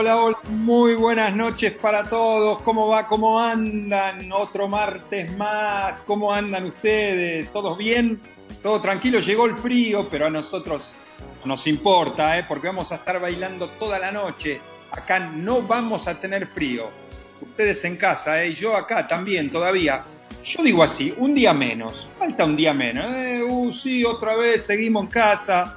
Hola. Muy buenas noches para todos. ¿Cómo va? ¿Cómo andan? Otro martes más. ¿Cómo andan ustedes? ¿Todos bien? Todo tranquilo. Llegó el frío, pero a nosotros nos importa, ¿eh? porque vamos a estar bailando toda la noche. Acá no vamos a tener frío. Ustedes en casa, ¿eh? yo acá también todavía. Yo digo así, un día menos. Falta un día menos. ¿eh? Uh, sí, otra vez, seguimos en casa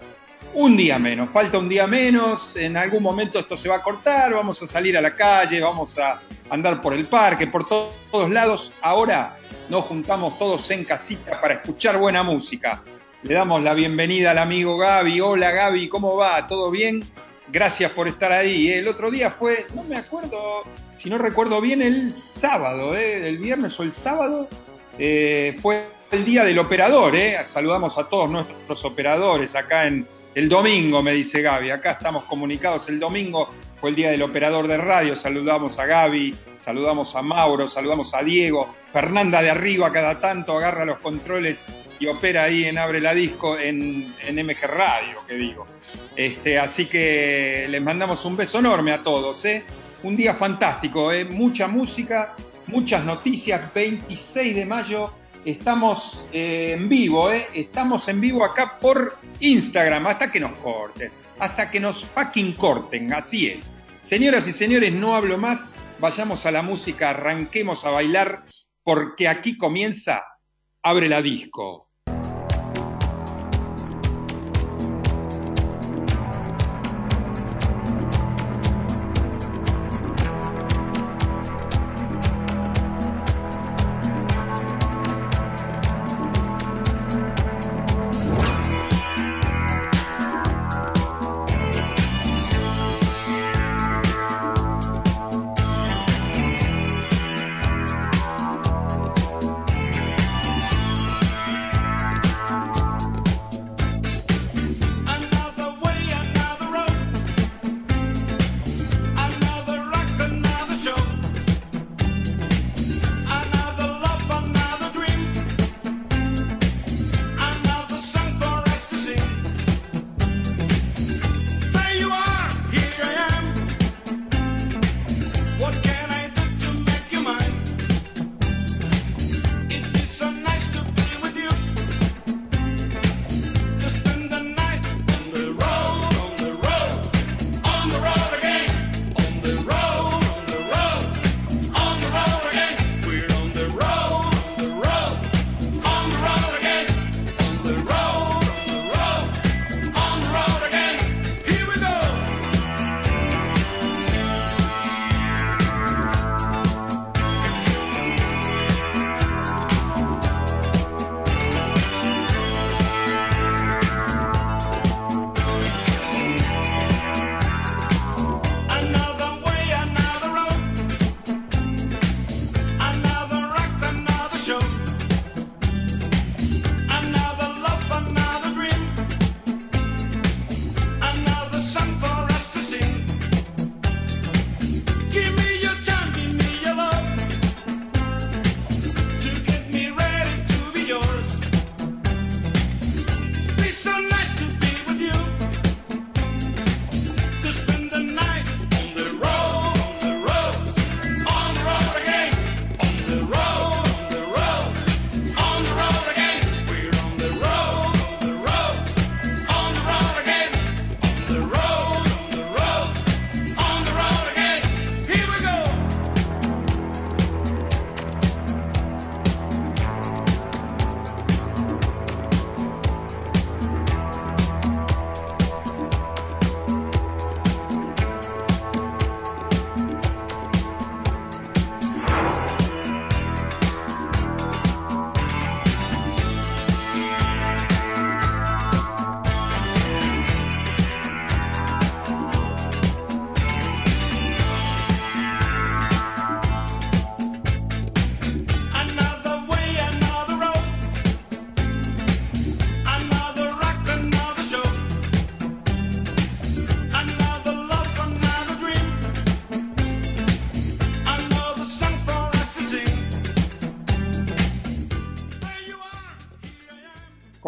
un día menos, falta un día menos, en algún momento esto se va a cortar, vamos a salir a la calle, vamos a andar por el parque, por todos lados. Ahora nos juntamos todos en casita para escuchar buena música. Le damos la bienvenida al amigo Gaby. Hola Gaby, ¿cómo va? ¿Todo bien? Gracias por estar ahí. El otro día fue, no me acuerdo, si no recuerdo bien, el sábado, ¿eh? el viernes o el sábado, eh, fue el día del operador. ¿eh? Saludamos a todos nuestros operadores acá en, el domingo, me dice Gaby, acá estamos comunicados. El domingo fue el día del operador de radio. Saludamos a Gaby, saludamos a Mauro, saludamos a Diego. Fernanda de arriba cada tanto agarra los controles y opera ahí en Abre la Disco en, MG Radio, que digo. Este, así que les mandamos un beso enorme a todos. ¿eh? Un día fantástico, ¿eh? mucha música, muchas noticias. 26 de mayo Estamos eh, en vivo, ¿eh? Estamos en vivo acá por Instagram, hasta que nos corten, hasta que nos fucking corten, así es. Señoras y señores, no hablo más, vayamos a la música, arranquemos a bailar, porque aquí comienza. Abre la Disco.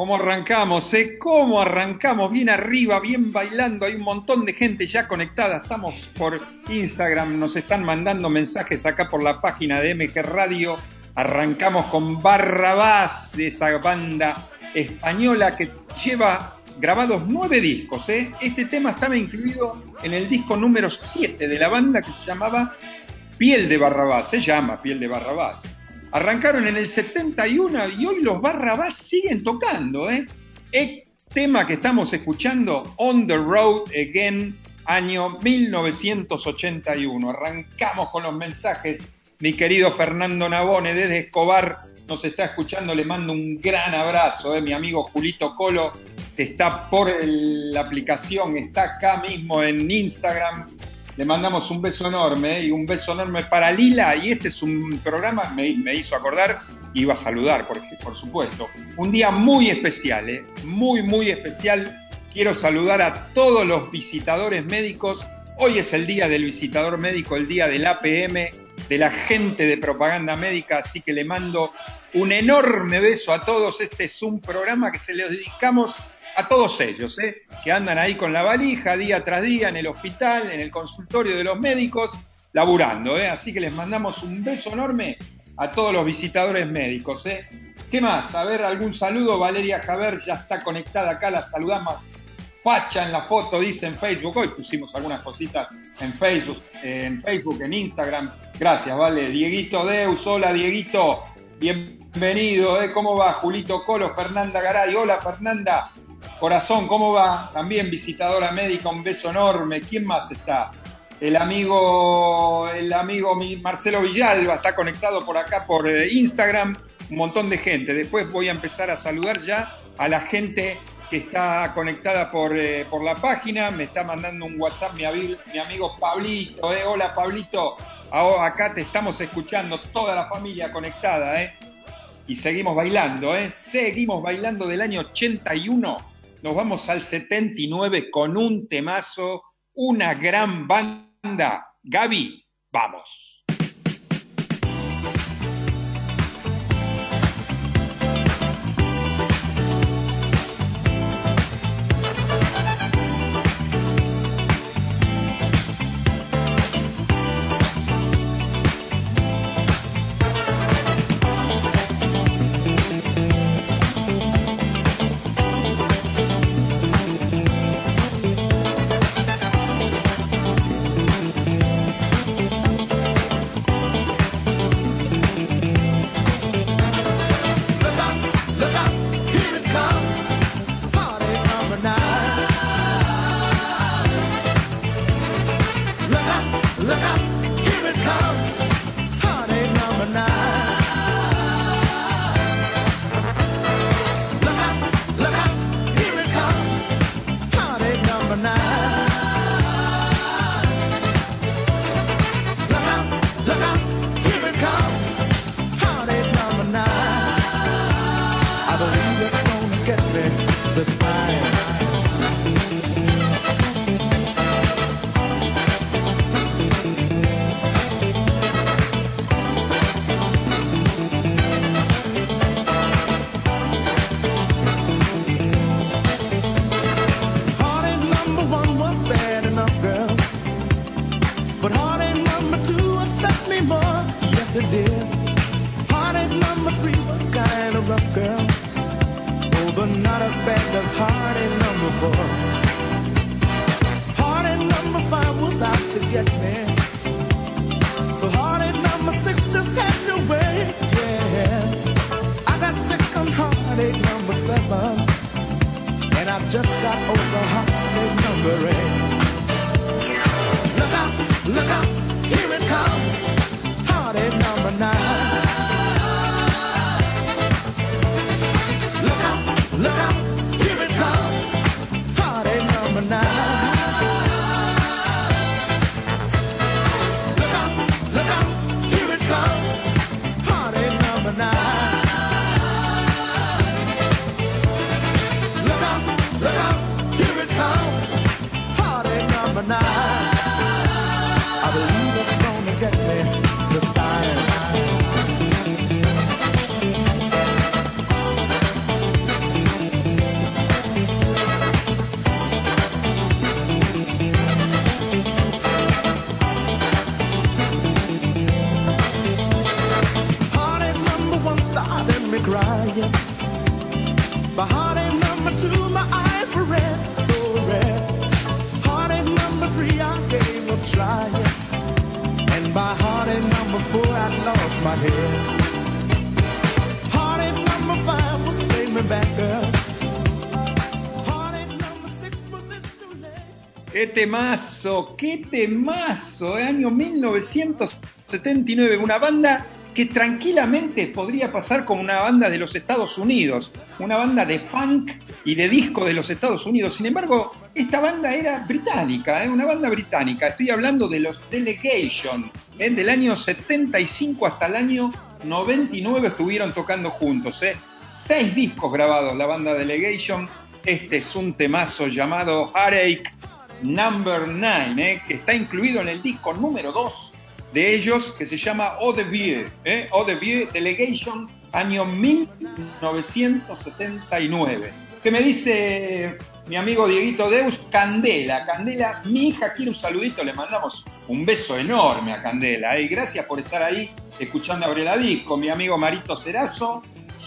¿Cómo arrancamos? Eh? ¿Cómo arrancamos? Bien arriba, bien bailando. Hay un montón de gente ya conectada. Estamos por Instagram, nos están mandando mensajes acá por la página de MG Radio. Arrancamos con Barrabás de esa banda española que lleva grabados nueve discos. ¿eh? Este tema estaba incluido en el disco número 7 de la banda que se llamaba Piel de Barrabás. Se llama Piel de Barrabás. Arrancaron en el 71 y hoy los Barrabás siguen tocando. ¿eh? El tema que estamos escuchando, On the Road Again, año 1981. Arrancamos con los mensajes. Mi querido Fernando Nabone desde Escobar nos está escuchando, le mando un gran abrazo. ¿eh? Mi amigo Julito Colo, que está por la aplicación, está acá mismo en Instagram le mandamos un beso enorme y un beso enorme para Lila. Y este es un programa, me, me hizo acordar, iba a saludar, porque, por supuesto. Un día muy especial, ¿eh? muy, muy especial. Quiero saludar a todos los visitadores médicos. Hoy es el día del visitador médico, el día del APM, de la gente de propaganda médica, así que le mando un enorme beso a todos. Este es un programa que se le dedicamos a todos ellos, ¿eh? que andan ahí con la valija día tras día en el hospital, en el consultorio de los médicos, laburando. ¿eh? Así que les mandamos un beso enorme a todos los visitadores médicos. ¿eh? ¿Qué más? A ver, algún saludo. Valeria Javer ya está conectada acá, la saludamos. Facha en la foto, dice en Facebook. Hoy pusimos algunas cositas en Facebook, en Facebook, en Instagram. Gracias, vale. Dieguito Deus, hola Dieguito. Bienvenido, ¿eh? ¿Cómo va? Julito Colo, Fernanda Garay. Hola Fernanda. Corazón, ¿cómo va? También visitadora médica, un beso enorme. ¿Quién más está? El amigo, el amigo Marcelo Villalba está conectado por acá por eh, Instagram. Un montón de gente. Después voy a empezar a saludar ya a la gente que está conectada por, eh, por la página. Me está mandando un WhatsApp mi, mi amigo Pablito. Eh. Hola Pablito. acá te estamos escuchando, toda la familia conectada. Eh. Y seguimos bailando. Eh. Seguimos bailando del año 81 nos vamos al 79 con un temazo, una gran banda. Gaby, vamos. but not as bad as heartache number four. Heartache number five was out to get me, so heartache number six just had to wait. Yeah, I got sick on heartache number seven, and I just got over heartache number eight. ¡Qué temazo! ¡Qué temazo! eh, Año 1979, una banda que tranquilamente podría pasar como una banda de los Estados Unidos, una banda de funk y de disco de los Estados Unidos. Sin embargo, esta banda era británica, eh, una banda británica. Estoy hablando de los Delegation. eh, del año 75 hasta el año 99 estuvieron tocando juntos. eh. Seis discos grabados la banda Delegation. Este es un temazo llamado Heartache Number 9, eh, que está incluido en el disco número 2 de ellos, que se llama Eau de Vie, eh, Eau de Vie Delegation, año 1979. Que me dice mi amigo Dieguito Deus, Candela, Candela, mi hija quiere un saludito, le mandamos un beso enorme a Candela, eh, y gracias por estar ahí escuchando a Abrela Disco, mi amigo Marito Cerazo,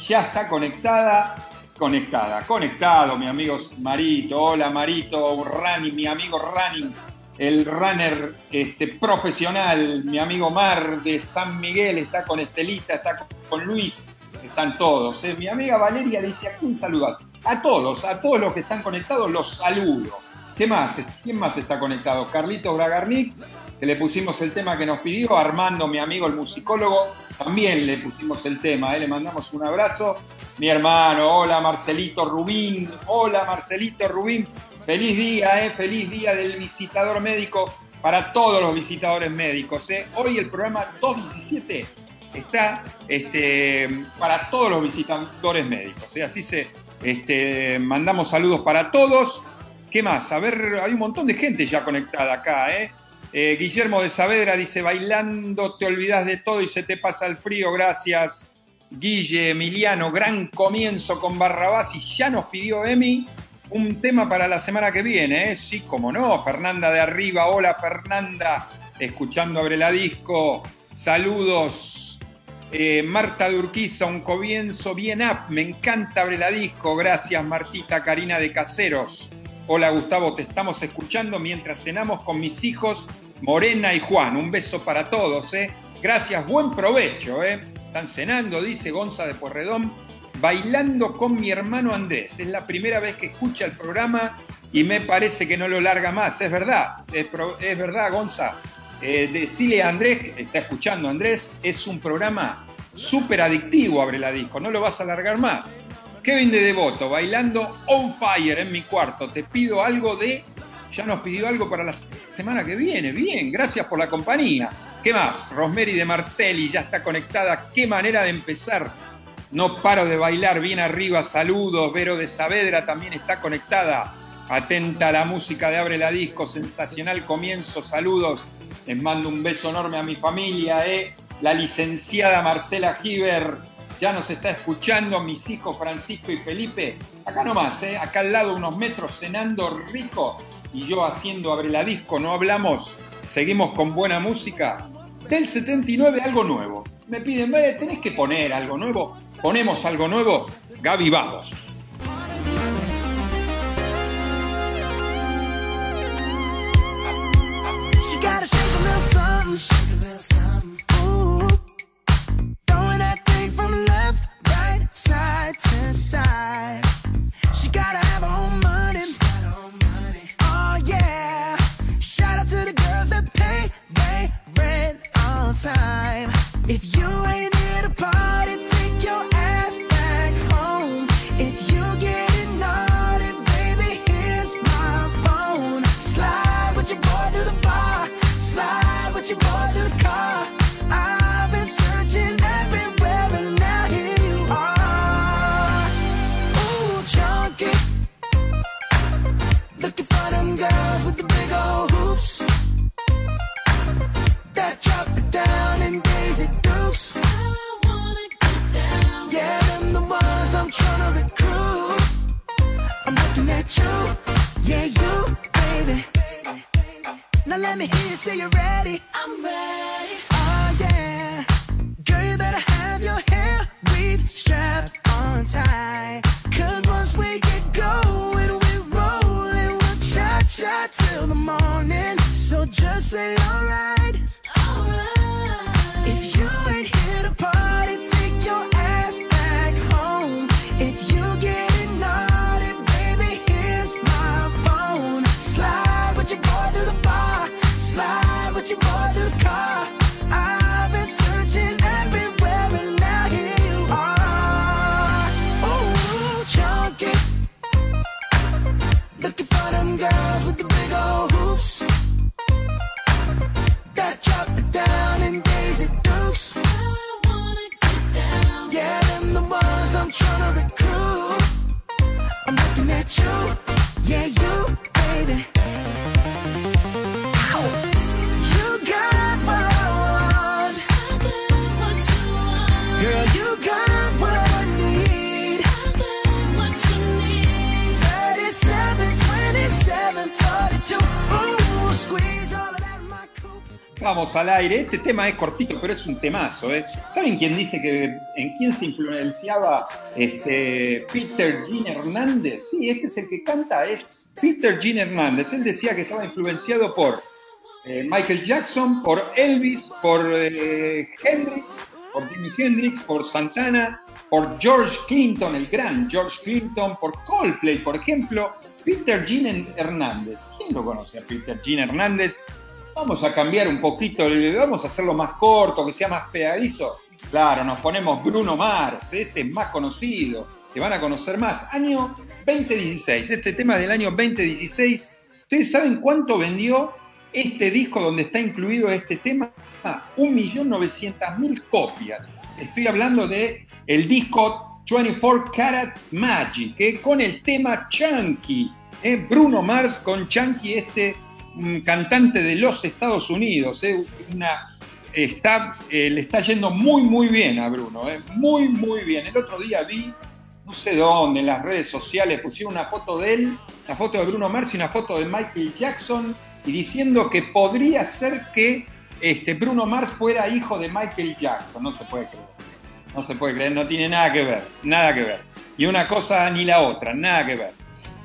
ya está conectada, conectada, conectado, mi amigo Marito. Hola, Marito, Rani, mi amigo Rani, el runner este, profesional, mi amigo Mar de San Miguel, está con Estelita, está con Luis, están todos. ¿eh? Mi amiga Valeria dice, ¿a quién saludas? A todos, a todos los que están conectados los saludo. ¿Qué más? ¿Quién más está conectado? Carlitos Bragarnik, que le pusimos el tema que nos pidió, Armando, mi amigo el musicólogo, también le pusimos el tema, ¿eh? le mandamos un abrazo. Mi hermano, hola Marcelito Rubín, hola Marcelito Rubín, feliz día, ¿eh? feliz día del visitador médico para todos los visitadores médicos. ¿eh? Hoy el programa 217 está este, para todos los visitadores médicos. ¿eh? Así se este, mandamos saludos para todos. ¿Qué más? A ver, hay un montón de gente ya conectada acá, ¿eh? Eh, Guillermo de Saavedra dice, bailando te olvidas de todo y se te pasa el frío, gracias. Guille, Emiliano, gran comienzo con Barrabás y ya nos pidió Emi un tema para la semana que viene, ¿eh? Sí, como no, Fernanda de arriba, hola Fernanda, escuchando Abre la Disco, saludos. Eh, Marta de Urquiza, un comienzo bien up, me encanta Abre la Disco, gracias Martita Karina de Caseros. Hola Gustavo, te estamos escuchando mientras cenamos con mis hijos Morena y Juan. Un beso para todos, ¿eh? Gracias, buen provecho, ¿eh? Están cenando, dice Gonza de Porredón, bailando con mi hermano Andrés. Es la primera vez que escucha el programa y me parece que no lo larga más. Es verdad, es, verdad, Gonza. Eh, decile a Andrés, está escuchando Andrés, es un programa súper adictivo, abre la disco, no lo vas a largar más. Kevin de Devoto, bailando on fire en mi cuarto. Te pido algo de. Ya nos pidió algo para la semana que viene. Bien, gracias por la compañía. ¿Qué más? Rosemary de Martelli ya está conectada. Qué manera de empezar. No paro de bailar bien arriba. Saludos. Vero de Saavedra también está conectada. Atenta a la música de Abre la Disco. Sensacional comienzo. Saludos. Les mando un beso enorme a mi familia. ¿eh? La licenciada Marcela Giver ya nos está escuchando mis hijos Francisco y Felipe. Acá nomás, ¿eh? acá al lado unos metros cenando rico y yo haciendo abre la disco, no hablamos, seguimos con buena música. Del 79 algo nuevo. Me piden, "Ve, tenés que poner algo nuevo. Ponemos algo nuevo. Gaby, vamos. Time. If you ain't here to party, take your Al aire. Este tema es cortito, pero es un temazo. ¿eh? ¿Saben quién dice que en quién se influenciaba este, Peter Jean Hernández? Sí, este es el que canta, es Peter Jean Hernández. Él decía que estaba influenciado por eh, Michael Jackson, por Elvis, por eh, Hendrix, por Jimi Hendrix, por Santana, por George Clinton, el gran George Clinton, por Coldplay, por ejemplo. Peter Jean Hernández. ¿Quién lo conoce a Peter Jean Hernández? Vamos a cambiar un poquito, vamos a hacerlo más corto, que sea más pegadizo. Claro, nos ponemos Bruno Mars, este es más conocido, que van a conocer más. Año 2016, este tema del año 2016. ¿Ustedes saben cuánto vendió este disco donde está incluido este tema? 1.900.000 copias. Estoy hablando de el disco 24 Karat Magic, que con el tema Chunky, ¿eh? Bruno Mars con Chunky, este un cantante de los Estados Unidos. ¿eh? Está, eh, le está yendo muy, muy bien a Bruno. ¿eh? Muy, muy bien. El otro día vi, no sé dónde, en las redes sociales, pusieron una foto de él, una foto de Bruno Mars y una foto de Michael Jackson, y diciendo que podría ser que este, Bruno Mars fuera hijo de Michael Jackson. No se puede creer. No se puede creer, no tiene nada que ver, nada que ver. Y una cosa ni la otra, nada que ver.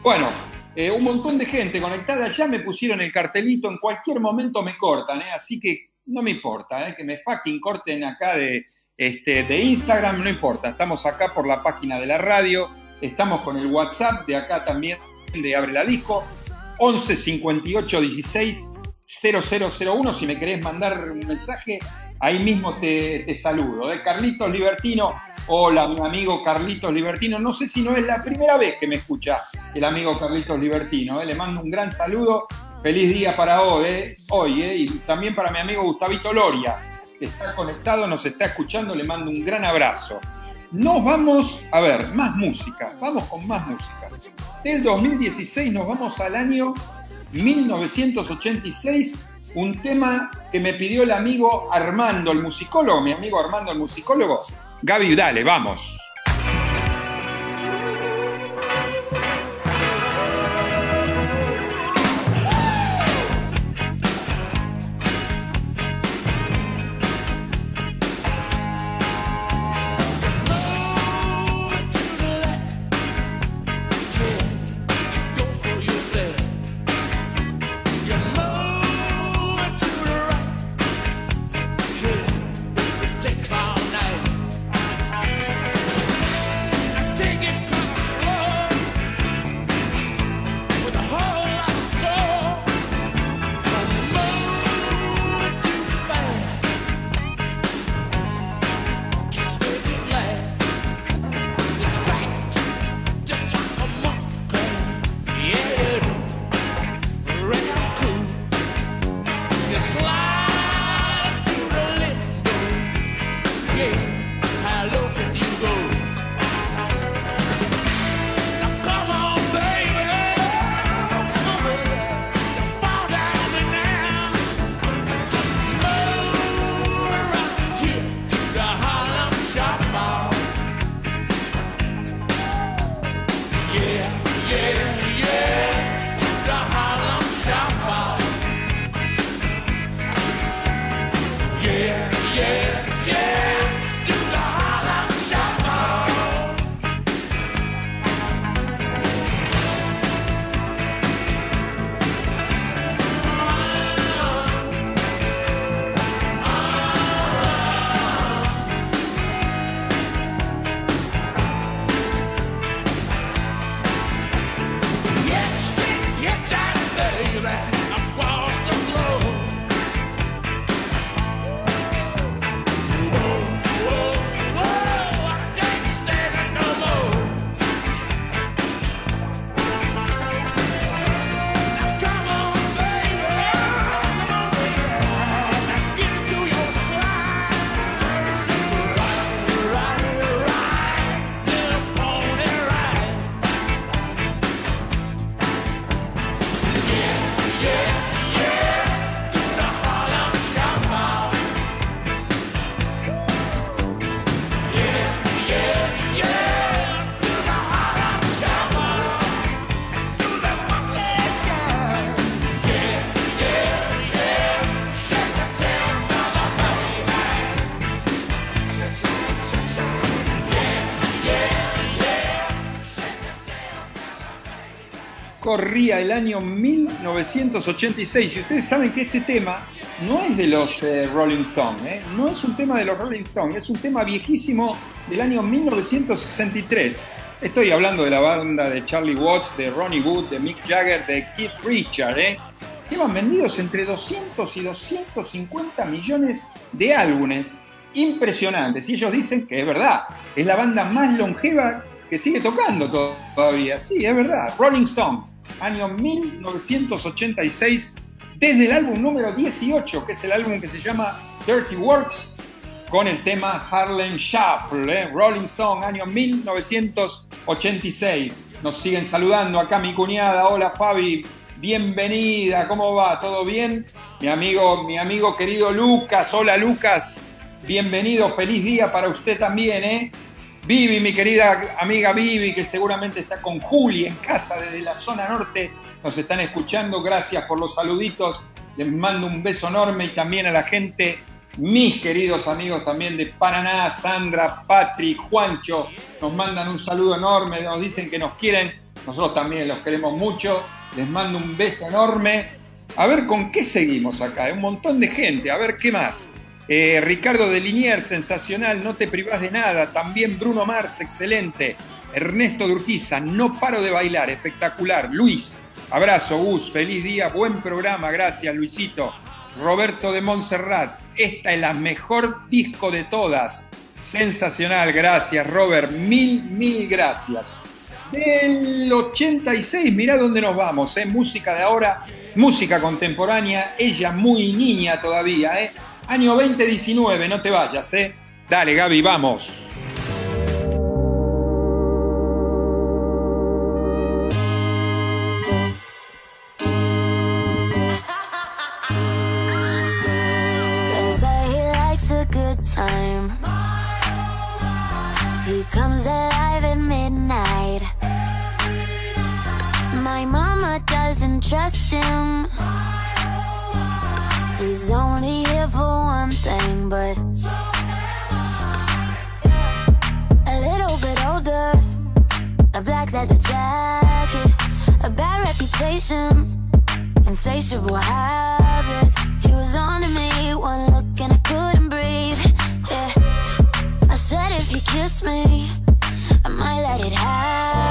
Bueno, eh, un montón de gente conectada, ya me pusieron el cartelito, en cualquier momento me cortan, ¿eh? así que no me importa, ¿eh? que me fucking corten acá de, este, de Instagram, no importa, estamos acá por la página de la radio, estamos con el WhatsApp de acá también, de Abre la Disco, 11 58 16 0001, si me querés mandar un mensaje, ahí mismo te, saludo. ¿eh? Carlitos Libertino, hola, mi amigo Carlitos Libertino. No sé si no es la primera vez que me escucha el amigo Carlitos Libertino. ¿eh? Le mando un gran saludo. Feliz día para hoy, hoy ¿eh? y también para mi amigo Gustavito Loria, que está conectado, nos está escuchando. Le mando un gran abrazo. Nos vamos, a ver, más música. Vamos con más música. Del 2016 nos vamos al año 1986 un tema que me pidió el amigo Armando, el musicólogo, mi amigo Armando, el musicólogo. Gaby, dale, vamos. Corría el año 1986 y ustedes saben que este tema no es de los eh, Rolling Stones, ¿eh? no es un tema de los Rolling Stones, es un tema viejísimo del año 1963. Estoy hablando de la banda de Charlie Watts, de Ronnie Wood, de Mick Jagger, de Keith Richard, ¿eh? Llevan vendidos entre 200 y 250 millones de álbumes. Impresionantes. Y ellos dicen que es verdad. Es la banda más longeva que sigue tocando todavía. Sí, es verdad. Rolling Stone, año 1986, desde el álbum número 18, que es el álbum que se llama Dirty Works, con el tema Harlem Shuffle, ¿eh? Rolling Stone, año 1986. Nos siguen saludando acá mi cuñada. Hola Fabi, bienvenida. ¿Cómo va? ¿Todo bien? Mi amigo, mi amigo querido Lucas. Hola Lucas. Bienvenido, feliz día para usted también, ¿eh? Vivi, mi querida amiga Vivi, que seguramente está con Juli en casa desde la zona norte, nos están escuchando. Gracias por los saluditos. Les mando un beso enorme y también a la gente, mis queridos amigos también de Paraná, Sandra, Patrick, Juancho, nos mandan un saludo enorme, nos dicen que nos quieren. Nosotros también los queremos mucho. Les mando un beso enorme. A ver con qué seguimos acá. Un montón de gente. A ver qué más. Eh, Ricardo de Liniers, sensacional, no te privás de nada. También Bruno Mars, excelente. Ernesto de Urquiza, no paro de bailar, espectacular. Luis, abrazo, Gus, feliz día, buen programa, gracias Luisito. Roberto de Montserrat, esta es la mejor disco de todas. Sensacional, gracias Robert, mil, mil gracias. Del 86, mirá dónde nos vamos, ¿eh? música de ahora, música contemporánea, ella muy niña todavía, ¿eh? Año 2019, no te vayas, ¿eh? Dale, Gaby, vamos. He's only here for one thing, but a little bit older. A black leather jacket, a bad reputation insatiable habits. He was on to me, one look and I couldn't breathe. Yeah, I said if you kiss me, I might let it happen.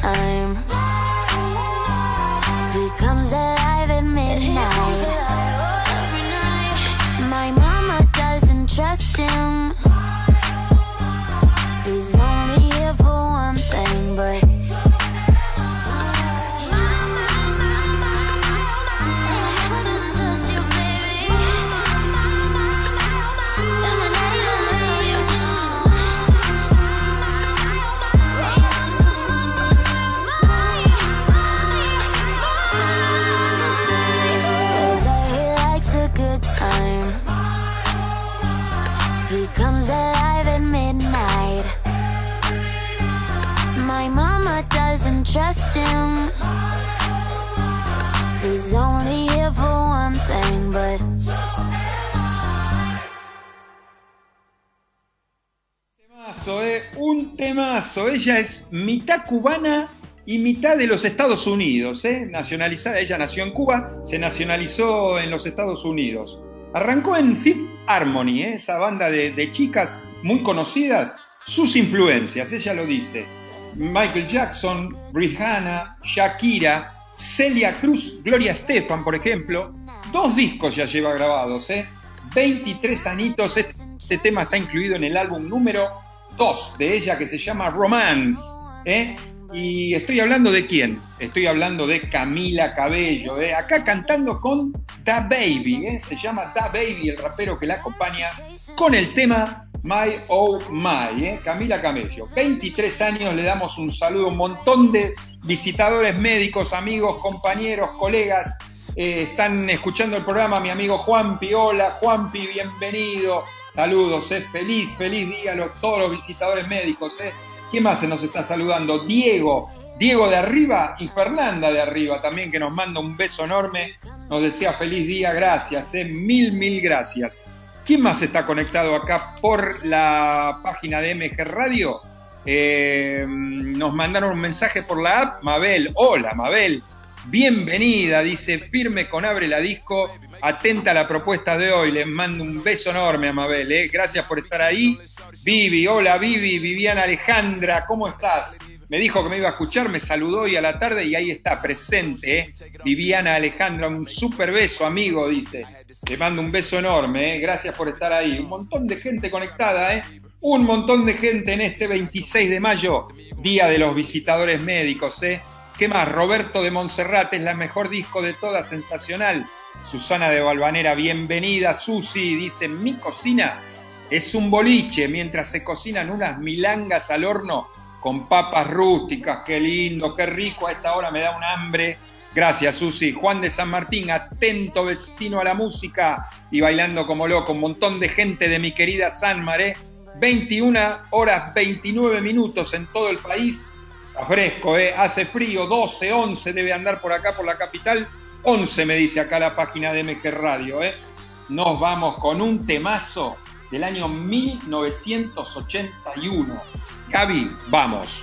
Time. Ella es mitad cubana y mitad de los Estados Unidos, eh, nacionalizada. Ella nació en Cuba, se nacionalizó en los Estados Unidos. Arrancó en Fifth Harmony, eh, esa banda de, chicas muy conocidas sus influencias, ella lo dice. Michael Jackson, Rihanna, Shakira, Celia Cruz, Gloria Estefan, por ejemplo. Dos discos ya lleva grabados, ¿eh? 23 anitos. Este tema está incluido en el álbum número 2 de ella que se llama Romance. ¿eh? Y estoy hablando de quién? Estoy hablando de Camila Cabello, ¿eh? acá cantando con Da Baby, ¿eh? se llama Da Baby, el rapero que la acompaña, con el tema My Oh My, ¿eh? Camila Cabello. 23 años, le damos un saludo a un montón de visitadores médicos, amigos, compañeros, colegas. eh, están escuchando el programa, mi amigo Juanpi, hola Juanpi, bienvenido. Saludos, eh. feliz, feliz día a todos los visitadores médicos. Eh. ¿Quién más se nos está saludando? Diego, Diego de arriba y Fernanda de arriba también que nos manda un beso enorme. Nos desea feliz día, gracias, eh. mil, mil gracias. ¿Quién más está conectado acá por la página de MG Radio? Nos mandaron un mensaje por la app. Mabel, hola Mabel, bienvenida, dice firme con Abre la Disco, atenta a la propuesta de hoy. Les mando un beso enorme a Mabel, eh. gracias por estar ahí. Vivi, hola Vivi, Viviana Alejandra, ¿cómo estás? Me dijo que me iba a escuchar, me saludó hoy a la tarde y ahí está, presente, ¿eh? Viviana Alejandra, un súper beso, amigo, dice. Le mando un beso enorme, ¿eh? gracias por estar ahí. Un montón de gente conectada, ¿eh? Un montón de gente en este 26 de mayo, Día de los Visitadores Médicos, ¿eh? ¿Qué más? Roberto de Montserrat es la mejor disco de toda, sensacional. Susana de Valvanera, bienvenida. Susi dice, mi cocina es un boliche mientras se cocinan unas milangas al horno con papas rústicas. Qué lindo, qué rico. A esta hora me da un hambre. Gracias, Susi. Juan de San Martín, atento vecino a la música y bailando como loco. Un montón de gente de mi querida San Maré. 21 horas 29 minutos en todo el país. Está fresco, ¿eh? hace frío, 12, 11 debe andar por acá, por la capital. 11 me dice acá la página de MG Radio. ¿eh? Nos vamos con un temazo del año 1981. Gaby, vamos.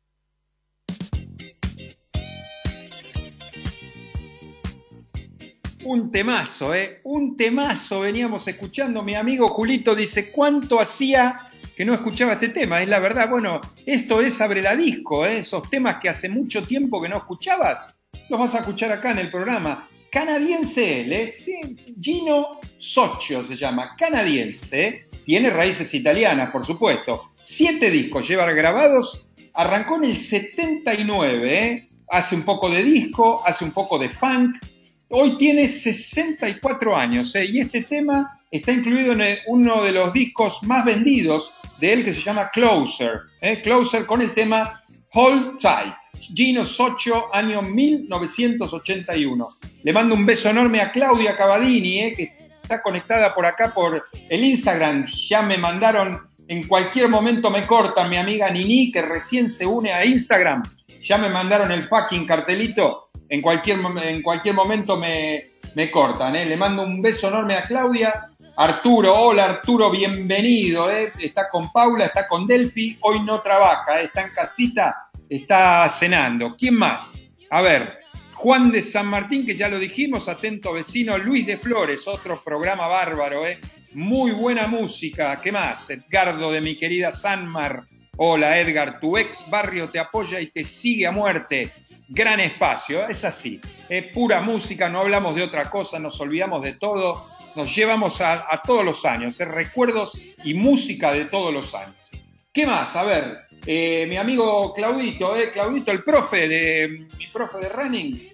Un temazo, ¿eh? Un temazo veníamos escuchando. Mi amigo Julito dice, ¿cuánto hacía que no escuchaba este tema? Es la verdad, bueno, esto es Abre la Disco, ¿eh? Esos temas que hace mucho tiempo que no escuchabas, los vas a escuchar acá en el programa. Canadiense él, ¿eh? Gino Socio se llama, canadiense, ¿eh? Tiene raíces italianas, por supuesto. Siete discos lleva grabados. Arrancó en el 79, ¿eh? Hace un poco de disco, hace un poco de funk, Hoy tiene 64 años ¿eh? y este tema está incluido en el- uno de los discos más vendidos de él que se llama Closer. ¿eh? Closer con el tema Hold Tight. Gino Socio, año 1981. Le mando un beso enorme a Claudia Cavadini, ¿eh? que está conectada por acá por el Instagram. Ya me mandaron, en cualquier momento me cortan mi amiga Nini, que recién se une a Instagram. Ya me mandaron el fucking cartelito en cualquier, en cualquier momento me, me cortan. ¿eh? Le mando un beso enorme a Claudia. Arturo, hola Arturo, bienvenido. ¿eh? Está con Paula, está con Delphi. Hoy no trabaja, ¿eh? está en casita, está cenando. ¿Quién más? A ver, Juan de San Martín, que ya lo dijimos, atento vecino. Luis de Flores, otro programa bárbaro. ¿eh? Muy buena música. ¿Qué más? Edgardo de mi querida Sanmar. Hola Edgar, tu ex barrio te apoya y te sigue a muerte gran espacio, es así, es pura música, no hablamos de otra cosa, nos olvidamos de todo, nos llevamos a, a todos los años, es recuerdos y música de todos los años. ¿Qué más? A ver, eh, mi amigo Claudito, eh, Claudito, el profe de mi profe de running,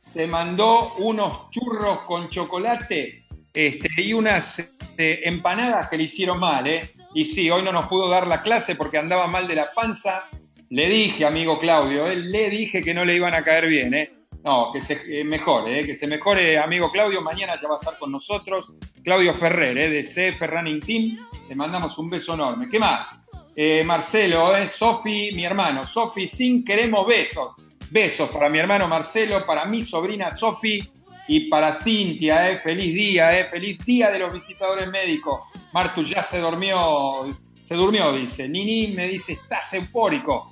se mandó unos churros con chocolate este, y unas este, empanadas que le hicieron mal, ¿eh? Y sí, hoy no nos pudo dar la clase porque andaba mal de la panza. Le dije, amigo Claudio, ¿eh? le dije que no le iban a caer bien, ¿eh? No, que se eh, mejore, ¿eh? que se mejore, amigo Claudio. Mañana ya va a estar con nosotros. Claudio Ferrer, ¿eh? de CF Running Team. Le mandamos un beso enorme. ¿Qué más? Marcelo. Sofi, mi hermano. Sofi, sin queremos besos. Besos para mi hermano Marcelo, para mi sobrina Sofi y para Cintia, feliz día, feliz día de los visitadores médicos. Martu ya se durmió, se durmió, dice. Nini me dice, estás eufórico.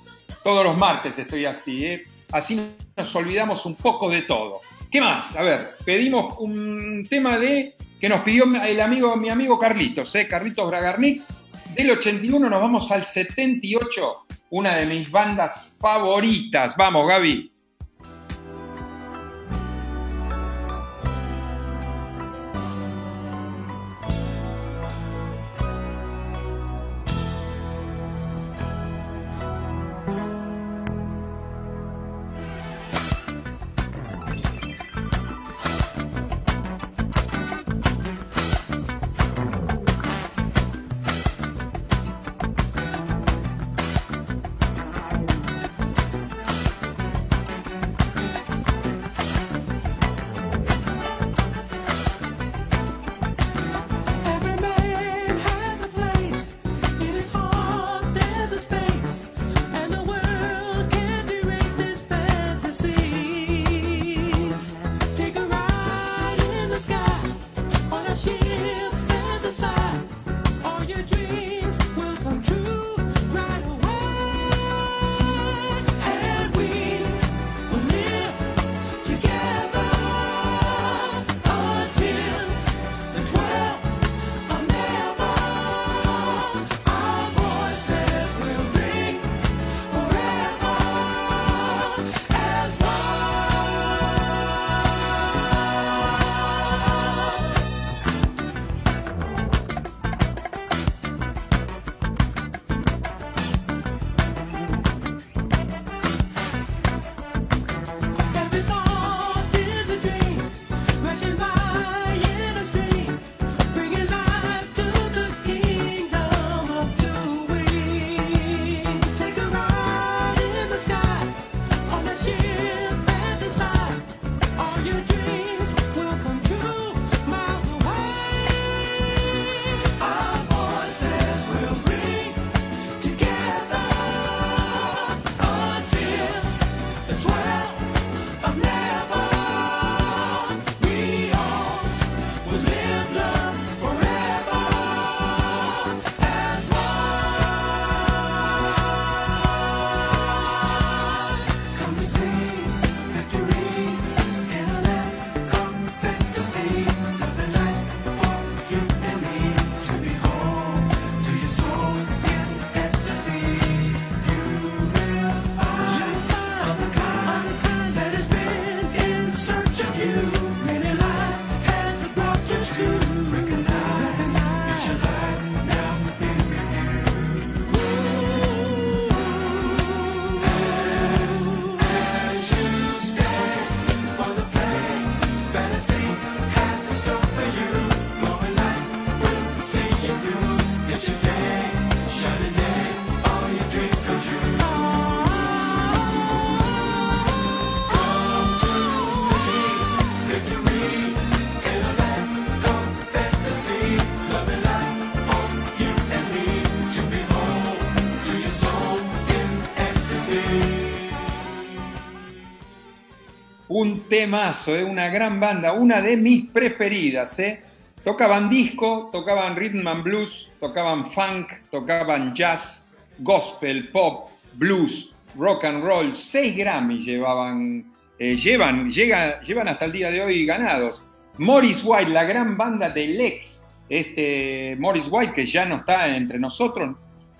Todos los martes estoy así, ¿eh? así nos olvidamos un poco de todo. ¿Qué más? A ver, pedimos un tema de que nos pidió el amigo, mi amigo Carlitos, ¿eh? Carlitos Bragarnik. Del 81 nos vamos al 78, una de mis bandas favoritas. Vamos, Gaby. Un temazo, ¿eh? una gran banda, una de mis preferidas. ¿eh? Tocaban disco, tocaban rhythm and blues, tocaban funk, tocaban jazz, gospel, pop, blues, rock and roll. Seis Grammy llevaban, eh, llevan, llega, llevan hasta el día de hoy ganados. Morris White, la gran banda de Lex, este Morris White que ya no está entre nosotros,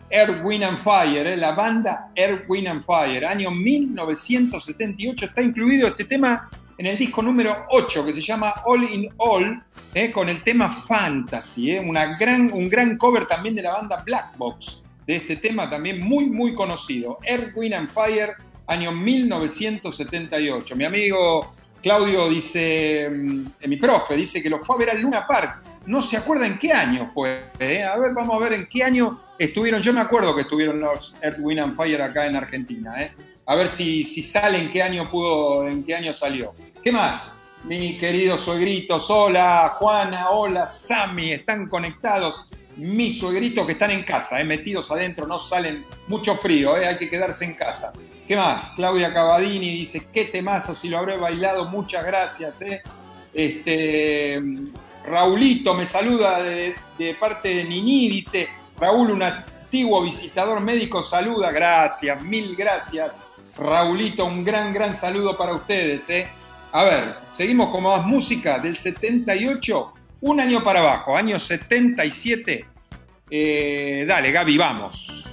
Air, Wind and Fire, eh, la banda Air, Wind and Fire, año 1978, está incluido este tema en el disco número 8 que se llama All in All, eh, con el tema Fantasy, eh, una gran, un gran cover también de la banda Black Box, de este tema también muy, muy conocido, Air, Wind and Fire, año 1978. Mi amigo Claudio dice, mm, mi profe, dice que lo fue a ver al Luna Park. No se acuerda en qué año fue. ¿eh? A ver, vamos a ver en qué año estuvieron. Yo me acuerdo que estuvieron los Earth, Wind and Fire acá en Argentina. ¿eh? A ver si, si sale en qué año pudo, en qué año salió. ¿Qué más? Mi querido suegritos, hola, Juana, hola, Sammy, están conectados. Mis suegritos que están en casa, ¿eh? metidos adentro, no salen, mucho frío, ¿eh? hay que quedarse en casa. ¿Qué más? Claudia Cavadini dice, qué temazo, si lo habré bailado, muchas gracias. Este, Raulito me saluda de, parte de Nini, dice, Raúl, un antiguo visitador médico, saluda, gracias, mil gracias. Raulito, un gran, gran saludo para ustedes. ¿eh? A ver, seguimos con más música del 78, un año para abajo, año 77. Eh, dale, Gaby, vamos.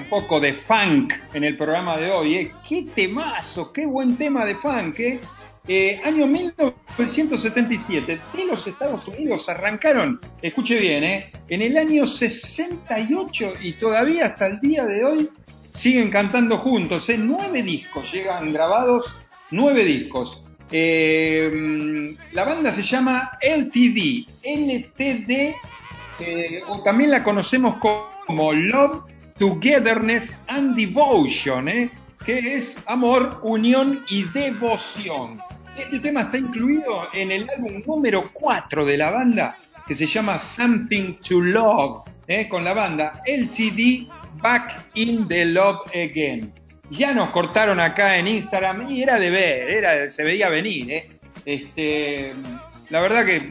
Un poco de funk en el programa de hoy. ¿eh? ¡Qué temazo! ¡Qué buen tema de funk! ¿eh? Eh, año 1977, de los Estados Unidos arrancaron, escuche bien, ¿eh? en el año 68 y todavía hasta el día de hoy siguen cantando juntos. ¿eh? Nueve discos llegan grabados, nueve discos. Eh, la banda se llama LTD, LTD, eh, o también la conocemos como Love, Togetherness and Devotion. ¿eh? que es Amor, Unión y Devoción. Este tema está incluido en el álbum número 4 de la banda, que se llama Something to Love, ¿eh? con la banda LTD Back in the Love Again. Ya nos cortaron acá en Instagram y era de ver, era, se veía venir. ¿eh? Este, la verdad que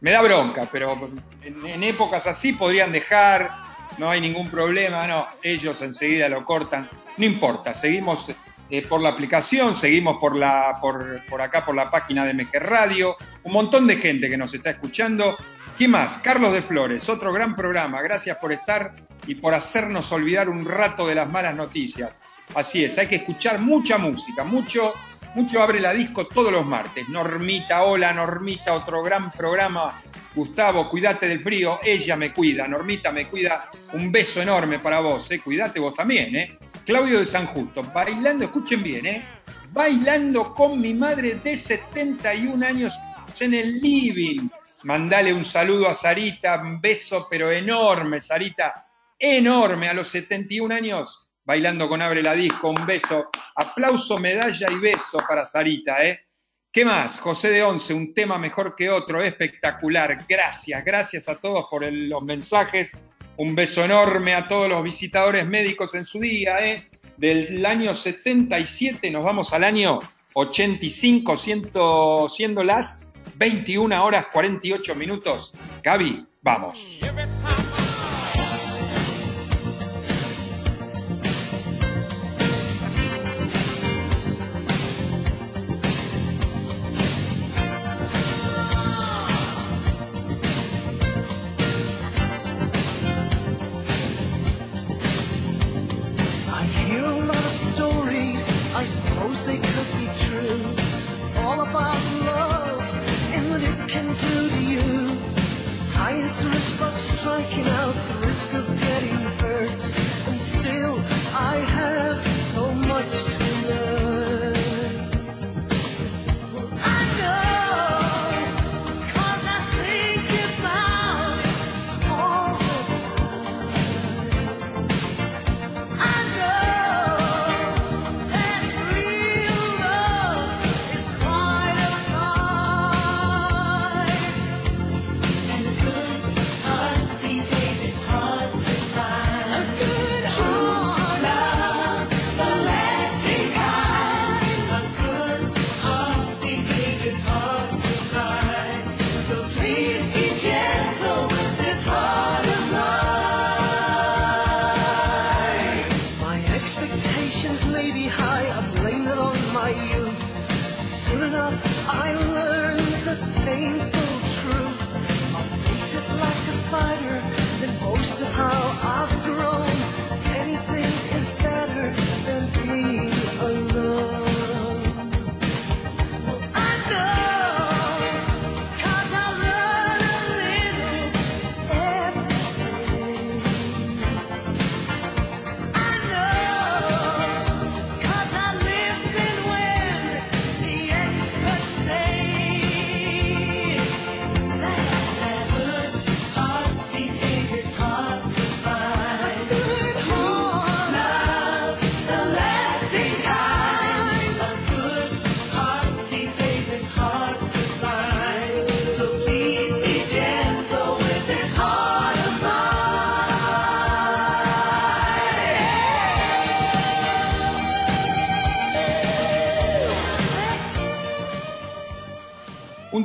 me da bronca, pero en épocas así podrían dejar, no hay ningún problema, no, ellos enseguida lo cortan, no importa, seguimos eh, por la aplicación, seguimos por, la, por, por acá por la página de Meque Radio, un montón de gente que nos está escuchando. ¿Quién más? Carlos de Flores, otro gran programa, gracias por estar y por hacernos olvidar un rato de las malas noticias. Así es, hay que escuchar mucha música, mucho, mucho abre la disco todos los martes. Normita, hola Normita, otro gran programa. Gustavo, cuídate del frío, ella me cuida, Normita me cuida, un beso enorme para vos, eh. cuídate vos también, ¿eh? Claudio de San Justo, bailando, escuchen bien, ¿eh? Bailando con mi madre de 71 años en el living. Mandale un saludo a Sarita, un beso pero enorme, Sarita, enorme a los 71 años, bailando con Abre la Disco, un beso, aplauso, medalla y beso para Sarita, ¿eh? ¿Qué más? José de Once, un tema mejor que otro, espectacular. Gracias, gracias a todos por los mensajes. Un beso enorme a todos los visitadores médicos en su día, ¿eh? Del año 77 nos vamos al año 85, siendo, siendo las 21 horas 48 minutos. Gaby, vamos. Of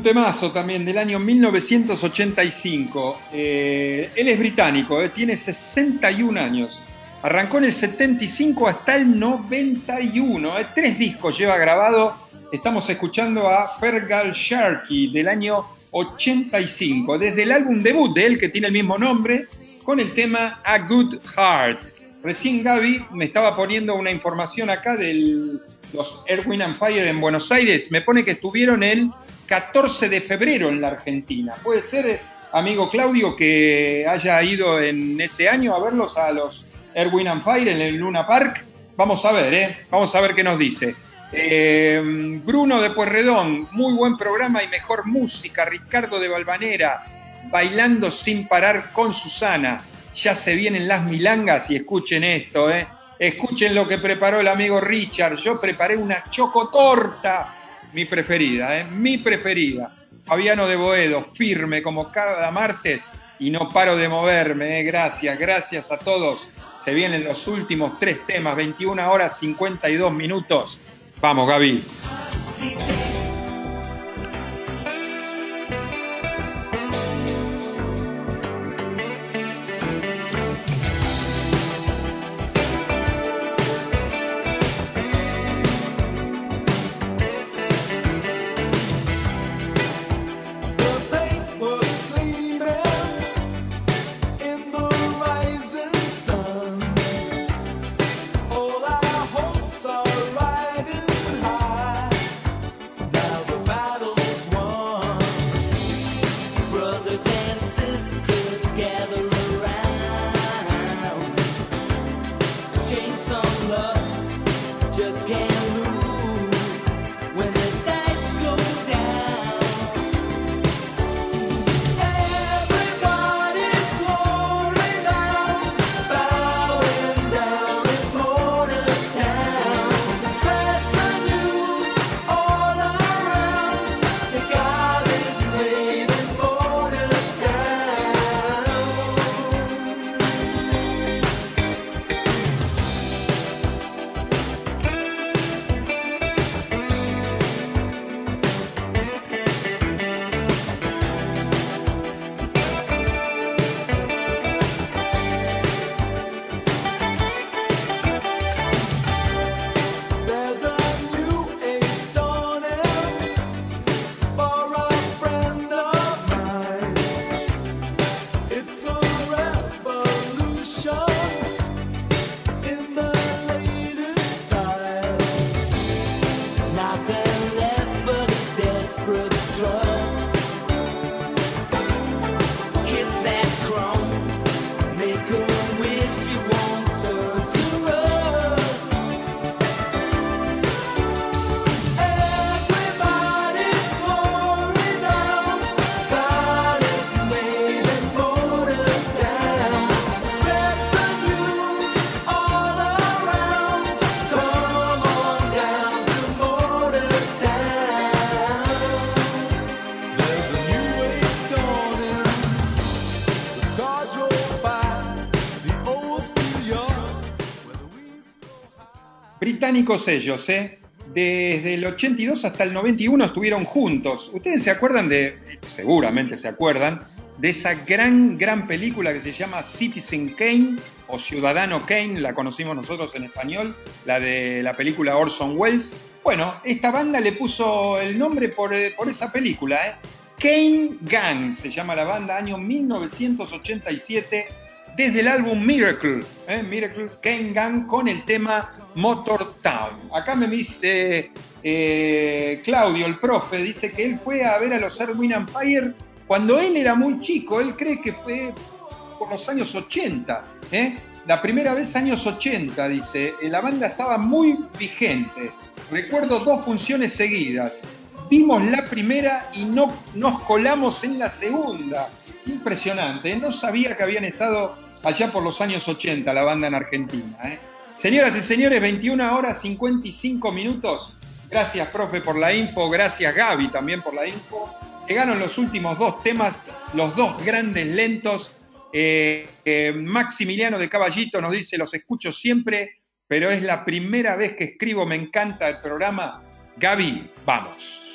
Un temazo también del año 1985. Eh, él es británico, eh, tiene 61 años. Arrancó en el 75 hasta el 91. eh, tres discos lleva grabado. Estamos escuchando a Fergal Sharkey del año 85, desde el álbum debut de él que tiene el mismo nombre, con el tema A Good Heart. Recién Gaby me estaba poniendo una información acá de los Erwin and Fire en Buenos Aires. Me pone que estuvieron el 14 de febrero en la Argentina. ¿Puede ser, amigo Claudio, que haya ido en ese año a verlos a los Erwin and Fire en el Luna Park? Vamos a ver, ¿eh? Vamos a ver qué nos dice. Eh, Bruno de Puerredón, muy buen programa y mejor música. Ricardo de Valvanera, bailando sin parar con Susana. Ya se vienen las milangas y escuchen esto, ¿eh? Escuchen lo que preparó el amigo Richard. Yo preparé una chocotorta, mi preferida, ¿eh? mi preferida. Fabiano de Boedo, firme como cada martes y no paro de moverme. ¿eh? Gracias, gracias a todos. Se vienen los últimos tres temas, 21 horas 52 minutos. Vamos, Gaby. Británicos ellos, ¿eh? Desde el 82 hasta el 91 estuvieron juntos. ¿Ustedes se acuerdan de, seguramente se acuerdan, de esa gran, gran película que se llama Citizen Kane o Ciudadano Kane, la conocimos nosotros en español, la de la película Orson Welles? Bueno, esta banda le puso el nombre por, eh, por esa película, ¿eh? Kane Gang se llama la banda, año 1987 desde el álbum Miracle, ¿eh? Miracle Kane Gang con el tema Motor Town. Acá me dice eh, Claudio, el profe, dice que él fue a ver a los and Fire cuando él era muy chico, él cree que fue por los años 80, ¿eh? la primera vez años 80, dice, la banda estaba muy vigente. Recuerdo dos funciones seguidas. Vimos la primera y no nos colamos en la segunda. Impresionante, ¿eh? no sabía que habían estado allá por los años 80 la banda en Argentina. ¿eh? Señoras y señores, 21 horas 55 minutos. Gracias, profe, por la info. Gracias, Gaby, también por la info. Llegaron los últimos dos temas, los dos grandes lentos. Eh, Maximiliano de Caballito nos dice, los escucho siempre, pero es la primera vez que escribo, me encanta el programa. Gaby, vamos.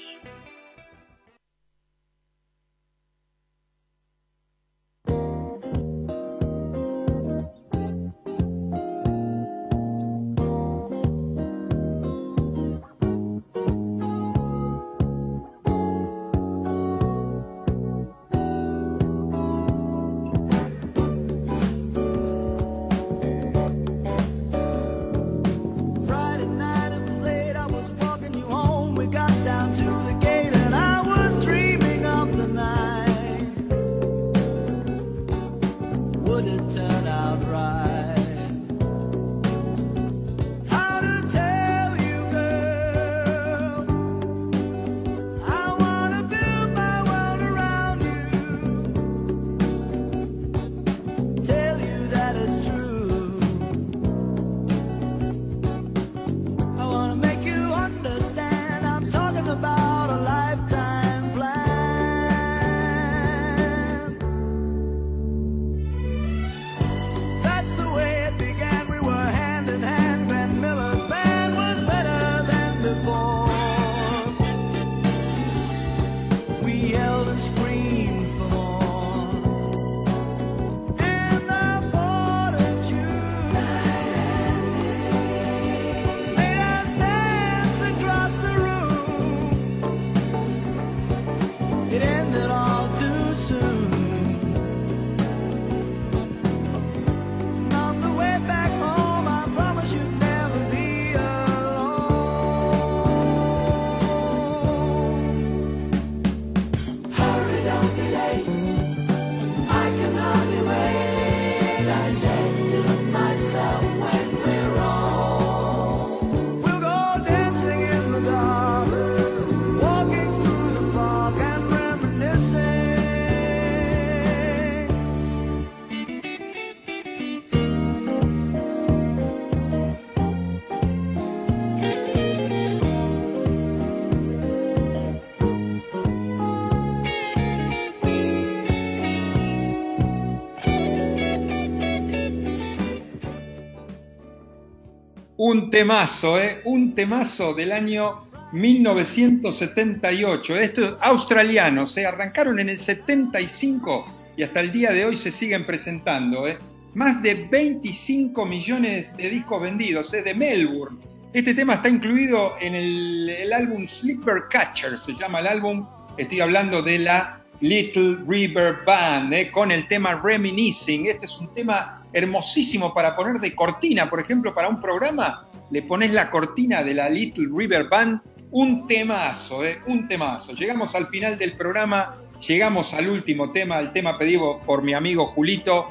Un temazo, ¿eh? Un temazo del año 1978. Estos australianos se arrancaron en el 75 y hasta el día de hoy se siguen presentando. ¿eh? Más de 25 millones de discos vendidos ¿eh? de Melbourne. Este tema está incluido en el, el álbum Sleeper Catcher, se llama el álbum. Estoy hablando de la Little River Band, ¿eh? con el tema Reminiscing. Este es un tema hermosísimo para poner de cortina, por ejemplo, para un programa. Le pones la cortina de la Little River Band un temazo, ¿eh? un temazo. Llegamos al final del programa, llegamos al último tema, el tema pedido por mi amigo Julito.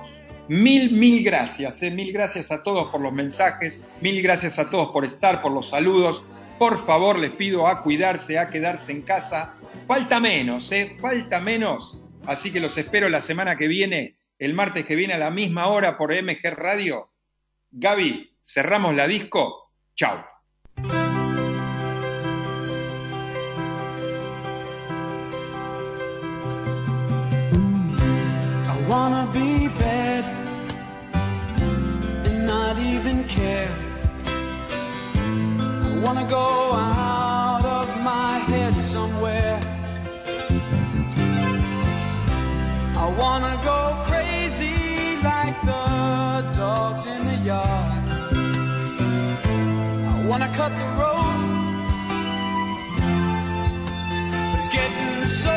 Mil, mil gracias, ¿eh? mil gracias a todos por los mensajes, mil gracias a todos por estar, por los saludos. Por favor, les pido a cuidarse, a quedarse en casa. Falta menos, ¿eh? falta menos. Así que los espero la semana que viene, el martes que viene a la misma hora por MG Radio. Gaby, cerramos la disco. Chao. Wanna be bad and not even care. I wanna go out of my head somewhere. I wanna go crazy like the dogs in the yard. I wanna cut the road, but it's getting so